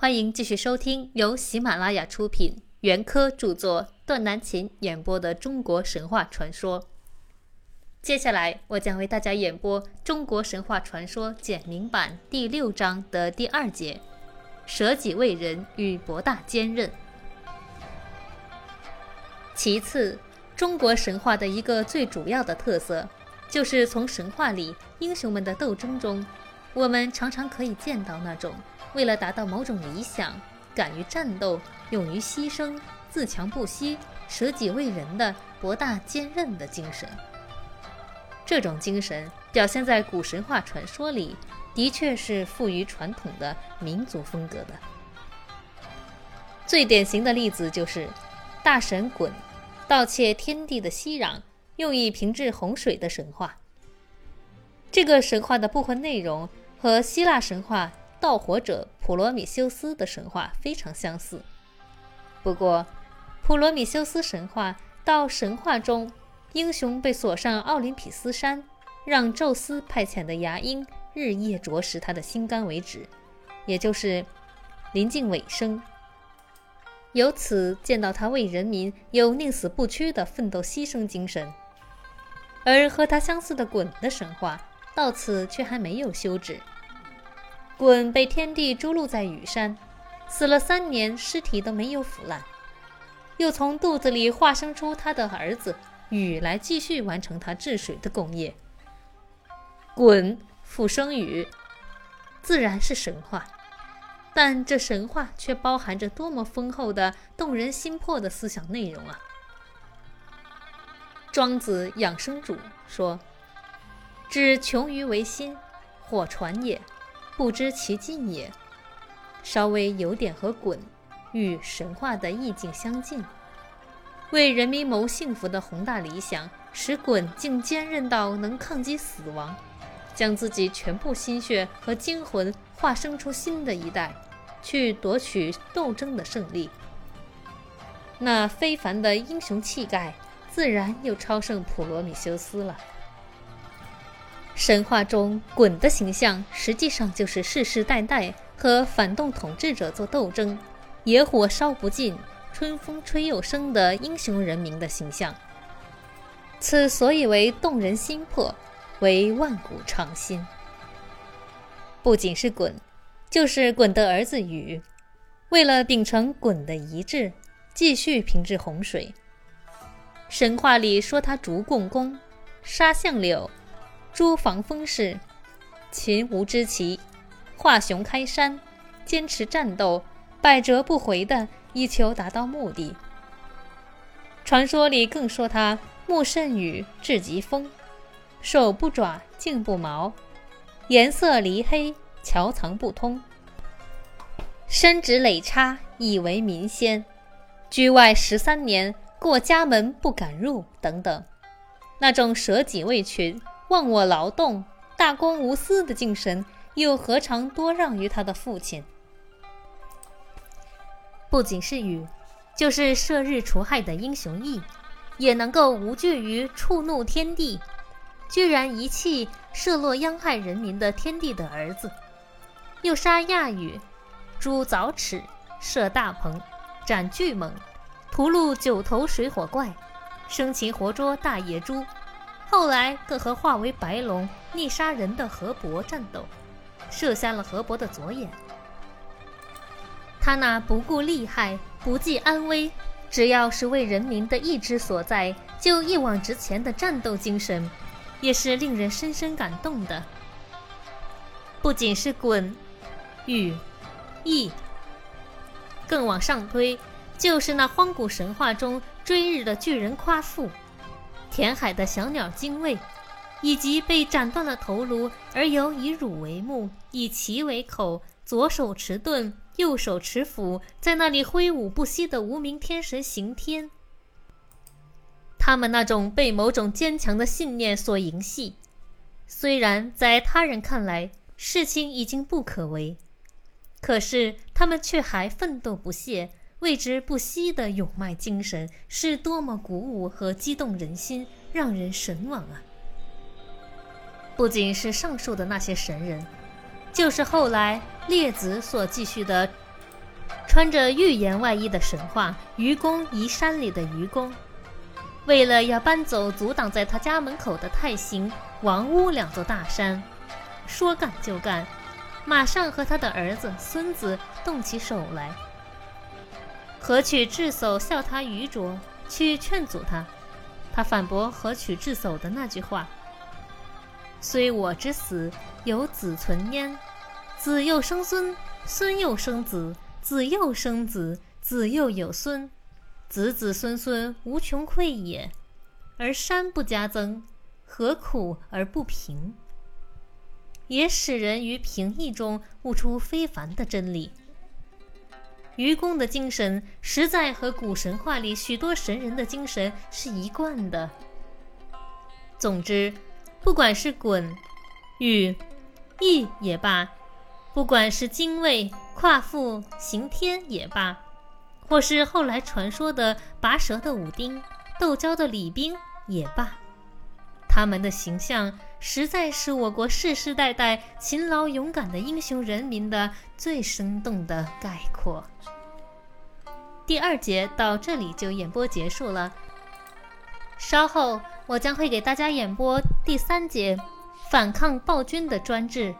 欢迎继续收听由喜马拉雅出品、袁科著作、段南琴演播的中国神话传说。接下来，我将为大家演播《中国神话传说简明版》第六章的第二节：舍己为人与博大坚韧。其次，中国神话的一个最主要的特色，就是从神话里英雄们的斗争中，我们常常可以见到那种为了达到某种理想，敢于战斗、勇于牺牲、自强不息、舍己为人的博大坚韧的精神。这种精神表现在古神话传说里，的确是富于传统的民族风格的。最典型的例子就是大神鲧盗窃天地的息壤，用以平治洪水的神话。这个神话的部分内容和希腊神话盗火者普罗米修斯的神话非常相似。不过，普罗米修斯神话到神话中。英雄被锁上奥林匹斯山，让宙斯派遣的牙鹰日夜啄食他的心肝为止，也就是临近尾声。由此见到他为人民有宁死不屈的奋斗牺牲精神。而和他相似的鲧的神话到此却还没有休止。鲧被天帝诛戮在羽山，死了三年，尸体都没有腐烂，又从肚子里化生出他的儿子。禹来继续完成他治水的功业。鲧复生禹，自然是神话，但这神话却包含着多么丰厚的、动人心魄的思想内容啊！庄子养生主说：“知穷于为心，或传也，不知其尽也。”稍微有点和鲧与神话的意境相近。为人民谋幸福的宏大理想，使鲧竟坚韧到能抗击死亡，将自己全部心血和精魂化生出新的一代，去夺取斗争的胜利。那非凡的英雄气概，自然又超胜普罗米修斯了。神话中鲧的形象，实际上就是世世代代和反动统治者做斗争，野火烧不尽。春风吹又生的英雄人民的形象，此所以为动人心魄，为万古长新。不仅是鲧，就是鲧的儿子禹，为了秉承鲧的遗志，继续平治洪水。神话里说他逐共工，杀相柳，诸防风氏，擒吴之奇，化雄开山，坚持战斗，百折不回的。以求达到目的。传说里更说他目甚雨，至极风，手不爪，颈不毛，颜色离黑，桥藏不通，身直累叉，以为民仙，居外十三年，过家门不敢入，等等。那种舍己为群、忘我劳动、大公无私的精神，又何尝多让于他的父亲？不仅是禹，就是射日除害的英雄羿，也能够无惧于触怒天地，居然一气射落殃害人民的天帝的儿子，又杀亚羽，诛凿齿，射大鹏，斩巨蟒，屠戮九头水火怪，生擒活捉大野猪，后来更和化为白龙逆杀人的河伯战斗，射瞎了河伯的左眼。他那不顾利害、不计安危，只要是为人民的意志所在，就一往直前的战斗精神，也是令人深深感动的。不仅是鲧、禹、羿，更往上推，就是那荒古神话中追日的巨人夸父，填海的小鸟精卫，以及被斩断了头颅而由以乳为目、以鳍为口、左手持盾。右手持斧，在那里挥舞不息的无名天神刑天。他们那种被某种坚强的信念所营系，虽然在他人看来事情已经不可为，可是他们却还奋斗不懈、为之不息的勇迈精神，是多么鼓舞和激动人心，让人神往啊！不仅是上述的那些神人。就是后来列子所继续的穿着预言外衣的神话，愚公移山里的愚公，为了要搬走阻挡在他家门口的太行、王屋两座大山，说干就干，马上和他的儿子、孙子动起手来。何取智叟笑他愚拙，去劝阻他，他反驳何取智叟的那句话：“虽我之死，有子存焉，子又生孙，孙又生子。”子又生子，子又有孙，子子孙孙无穷匮也。而山不加增，何苦而不平？也使人于平易中悟出非凡的真理。愚公的精神实在和古神话里许多神人的精神是一贯的。总之，不管是鲧、禹、羿也罢。不管是精卫、夸父、刑天也罢，或是后来传说的拔舌的武丁、斗蛟的李冰也罢，他们的形象实在是我国世世代代勤劳勇敢的英雄人民的最生动的概括。第二节到这里就演播结束了，稍后我将会给大家演播第三节：反抗暴君的专制。